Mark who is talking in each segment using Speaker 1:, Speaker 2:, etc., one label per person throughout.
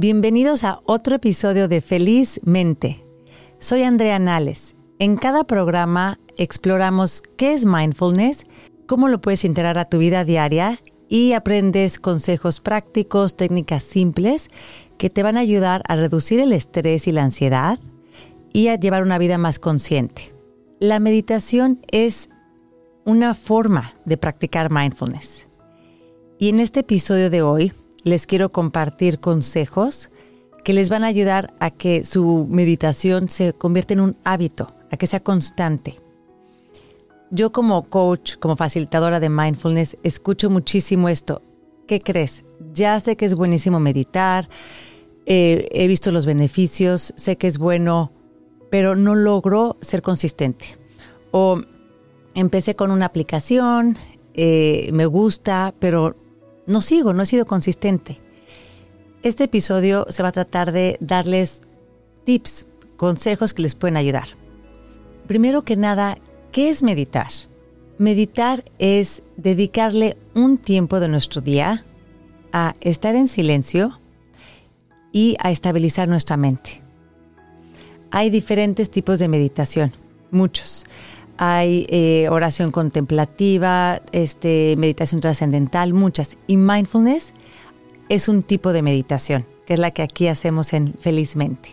Speaker 1: Bienvenidos a otro episodio de Felizmente. Soy Andrea Nales. En cada programa exploramos qué es mindfulness, cómo lo puedes integrar a tu vida diaria y aprendes consejos prácticos, técnicas simples que te van a ayudar a reducir el estrés y la ansiedad y a llevar una vida más consciente. La meditación es una forma de practicar mindfulness. Y en este episodio de hoy les quiero compartir consejos que les van a ayudar a que su meditación se convierta en un hábito, a que sea constante. Yo como coach, como facilitadora de mindfulness, escucho muchísimo esto. ¿Qué crees? Ya sé que es buenísimo meditar, eh, he visto los beneficios, sé que es bueno, pero no logro ser consistente. O empecé con una aplicación, eh, me gusta, pero no sigo, no he sido consistente. Este episodio se va a tratar de darles tips, consejos que les pueden ayudar. Primero que nada, ¿qué es meditar? Meditar es dedicarle un tiempo de nuestro día a estar en silencio y a estabilizar nuestra mente. Hay diferentes tipos de meditación, muchos hay eh, oración contemplativa, este, meditación trascendental, muchas. Y mindfulness es un tipo de meditación, que es la que aquí hacemos en Felizmente.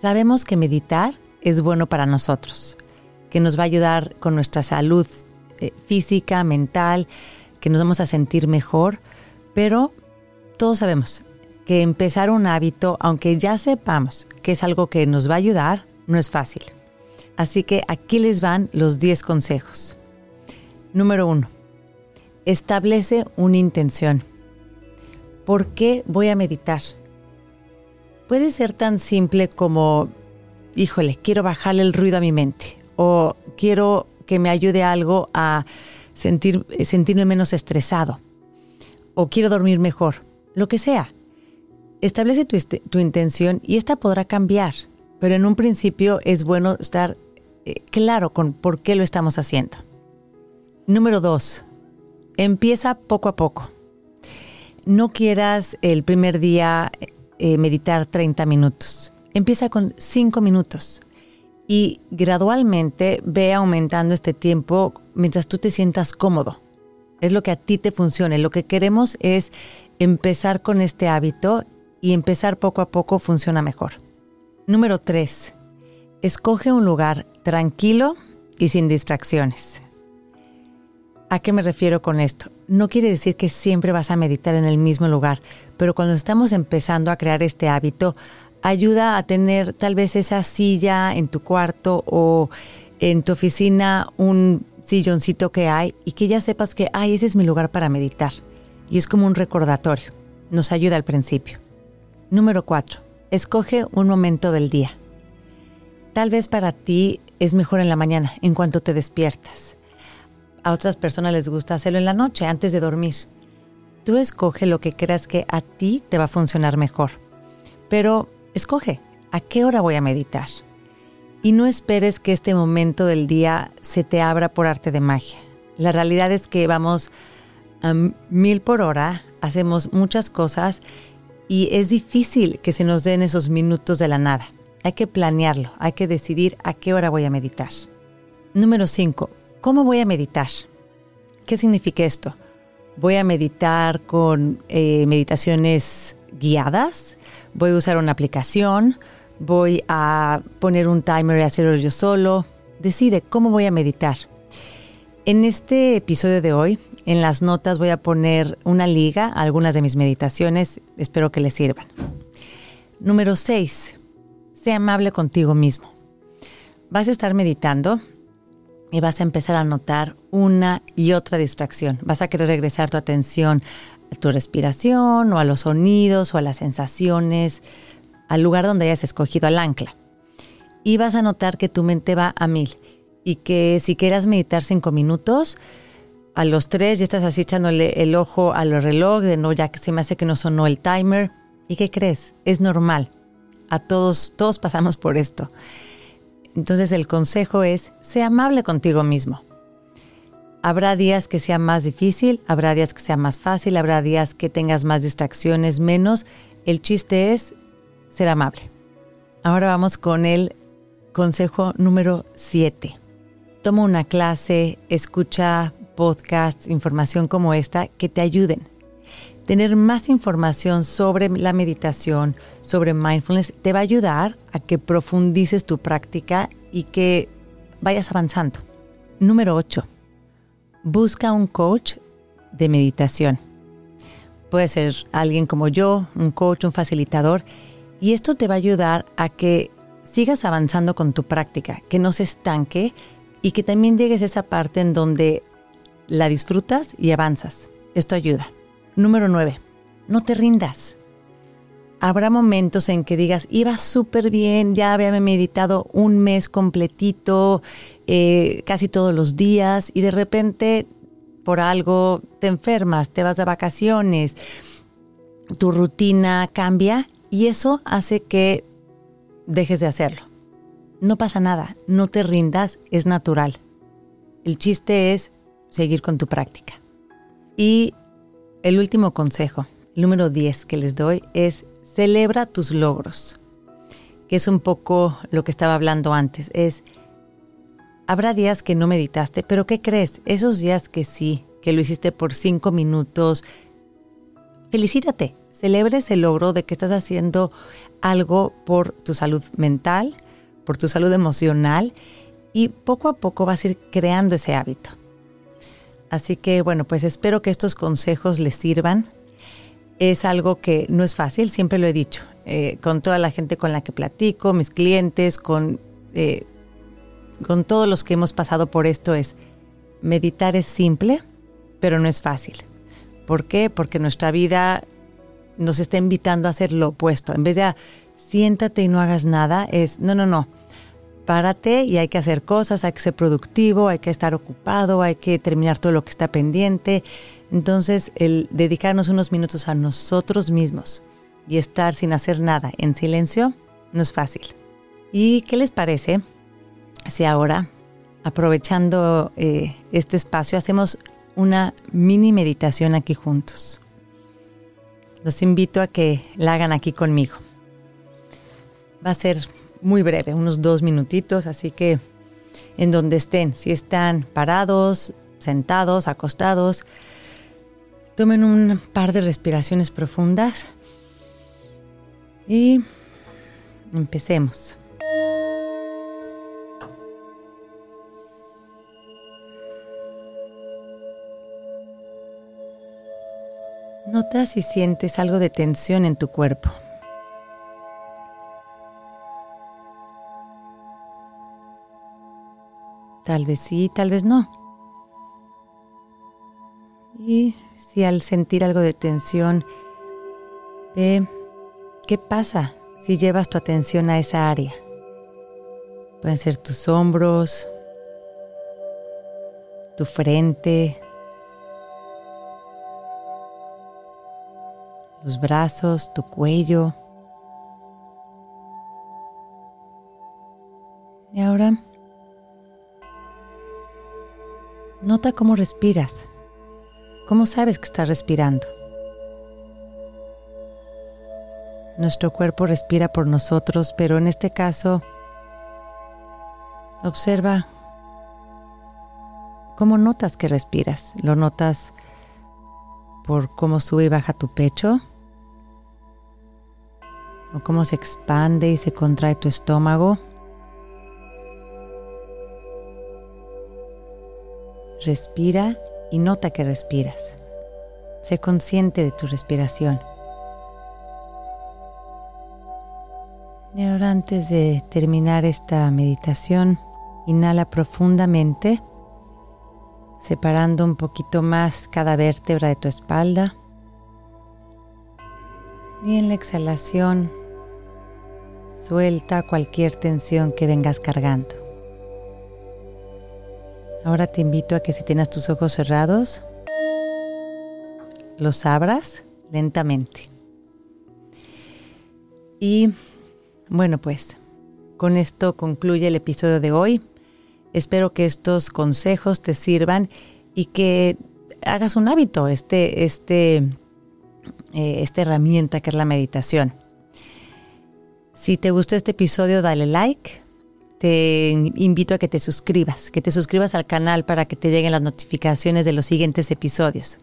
Speaker 1: Sabemos que meditar es bueno para nosotros, que nos va a ayudar con nuestra salud eh, física, mental, que nos vamos a sentir mejor, pero todos sabemos que empezar un hábito, aunque ya sepamos que es algo que nos va a ayudar, no es fácil. Así que aquí les van los 10 consejos. Número 1. Establece una intención. ¿Por qué voy a meditar? Puede ser tan simple como, híjole, quiero bajarle el ruido a mi mente o quiero que me ayude algo a sentir, sentirme menos estresado o quiero dormir mejor, lo que sea. Establece tu, tu intención y esta podrá cambiar, pero en un principio es bueno estar claro con por qué lo estamos haciendo. Número dos, empieza poco a poco. No quieras el primer día eh, meditar 30 minutos. Empieza con 5 minutos y gradualmente ve aumentando este tiempo mientras tú te sientas cómodo. Es lo que a ti te funcione. Lo que queremos es empezar con este hábito y empezar poco a poco funciona mejor. Número 3. Escoge un lugar tranquilo y sin distracciones. ¿A qué me refiero con esto? No quiere decir que siempre vas a meditar en el mismo lugar, pero cuando estamos empezando a crear este hábito, ayuda a tener tal vez esa silla en tu cuarto o en tu oficina, un silloncito que hay y que ya sepas que, ay, ese es mi lugar para meditar. Y es como un recordatorio. Nos ayuda al principio. Número cuatro. Escoge un momento del día. Tal vez para ti es mejor en la mañana, en cuanto te despiertas. A otras personas les gusta hacerlo en la noche, antes de dormir. Tú escoge lo que creas que a ti te va a funcionar mejor. Pero escoge a qué hora voy a meditar. Y no esperes que este momento del día se te abra por arte de magia. La realidad es que vamos a mil por hora, hacemos muchas cosas y es difícil que se nos den esos minutos de la nada. Hay que planearlo, hay que decidir a qué hora voy a meditar. Número 5. ¿Cómo voy a meditar? ¿Qué significa esto? ¿Voy a meditar con eh, meditaciones guiadas? ¿Voy a usar una aplicación? ¿Voy a poner un timer y hacerlo yo solo? Decide cómo voy a meditar. En este episodio de hoy, en las notas voy a poner una liga a algunas de mis meditaciones. Espero que les sirvan. Número 6 amable contigo mismo. Vas a estar meditando y vas a empezar a notar una y otra distracción. Vas a querer regresar tu atención a tu respiración o a los sonidos o a las sensaciones, al lugar donde hayas escogido al ancla. Y vas a notar que tu mente va a mil y que si quieras meditar cinco minutos, a los tres ya estás así echándole el ojo al reloj de no, ya que se me hace que no sonó el timer. ¿Y qué crees? Es normal a todos, todos pasamos por esto. Entonces el consejo es, sé amable contigo mismo. Habrá días que sea más difícil, habrá días que sea más fácil, habrá días que tengas más distracciones, menos. El chiste es ser amable. Ahora vamos con el consejo número 7. Toma una clase, escucha podcasts, información como esta que te ayuden. Tener más información sobre la meditación, sobre mindfulness, te va a ayudar a que profundices tu práctica y que vayas avanzando. Número 8 busca un coach de meditación. Puede ser alguien como yo, un coach, un facilitador, y esto te va a ayudar a que sigas avanzando con tu práctica, que no se estanque y que también llegues a esa parte en donde la disfrutas y avanzas. Esto ayuda. Número 9. No te rindas. Habrá momentos en que digas, iba súper bien, ya había meditado un mes completito, eh, casi todos los días y de repente por algo te enfermas, te vas de vacaciones, tu rutina cambia y eso hace que dejes de hacerlo. No pasa nada, no te rindas, es natural. El chiste es seguir con tu práctica. Y el último consejo, el número 10 que les doy es celebra tus logros, que es un poco lo que estaba hablando antes, es Habrá días que no meditaste, pero ¿qué crees? Esos días que sí, que lo hiciste por cinco minutos, felicítate, celebres el logro de que estás haciendo algo por tu salud mental, por tu salud emocional y poco a poco vas a ir creando ese hábito. Así que bueno, pues espero que estos consejos les sirvan. Es algo que no es fácil, siempre lo he dicho, eh, con toda la gente con la que platico, mis clientes, con eh, con todos los que hemos pasado por esto es, meditar es simple, pero no es fácil. ¿Por qué? Porque nuestra vida nos está invitando a hacer lo opuesto. En vez de ah, siéntate y no hagas nada, es no, no, no. Párate y hay que hacer cosas, hay que ser productivo, hay que estar ocupado, hay que terminar todo lo que está pendiente. Entonces, dedicarnos unos minutos a nosotros mismos y estar sin hacer nada en silencio no es fácil. ¿Y qué les parece si ahora, aprovechando eh, este espacio, hacemos una mini meditación aquí juntos. Los invito a que la hagan aquí conmigo. Va a ser muy breve, unos dos minutitos, así que en donde estén, si están parados, sentados, acostados, tomen un par de respiraciones profundas y empecemos. Nota si sientes algo de tensión en tu cuerpo. Tal vez sí, tal vez no. Y si al sentir algo de tensión, ve qué pasa si llevas tu atención a esa área. Pueden ser tus hombros, tu frente, tus brazos, tu cuello. Cómo respiras. ¿Cómo sabes que estás respirando? Nuestro cuerpo respira por nosotros, pero en este caso, observa cómo notas que respiras. ¿Lo notas por cómo sube y baja tu pecho? o cómo se expande y se contrae tu estómago. Respira y nota que respiras. Sé consciente de tu respiración. Y ahora antes de terminar esta meditación, inhala profundamente, separando un poquito más cada vértebra de tu espalda. Y en la exhalación, suelta cualquier tensión que vengas cargando. Ahora te invito a que si tienes tus ojos cerrados, los abras lentamente. Y bueno, pues con esto concluye el episodio de hoy. Espero que estos consejos te sirvan y que hagas un hábito, este, este, eh, esta herramienta que es la meditación. Si te gustó este episodio, dale like. Te invito a que te suscribas, que te suscribas al canal para que te lleguen las notificaciones de los siguientes episodios.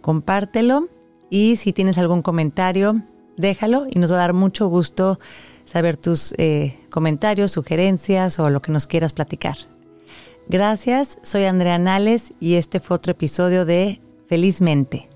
Speaker 1: Compártelo y si tienes algún comentario, déjalo y nos va a dar mucho gusto saber tus eh, comentarios, sugerencias o lo que nos quieras platicar. Gracias, soy Andrea Nales y este fue otro episodio de Felizmente.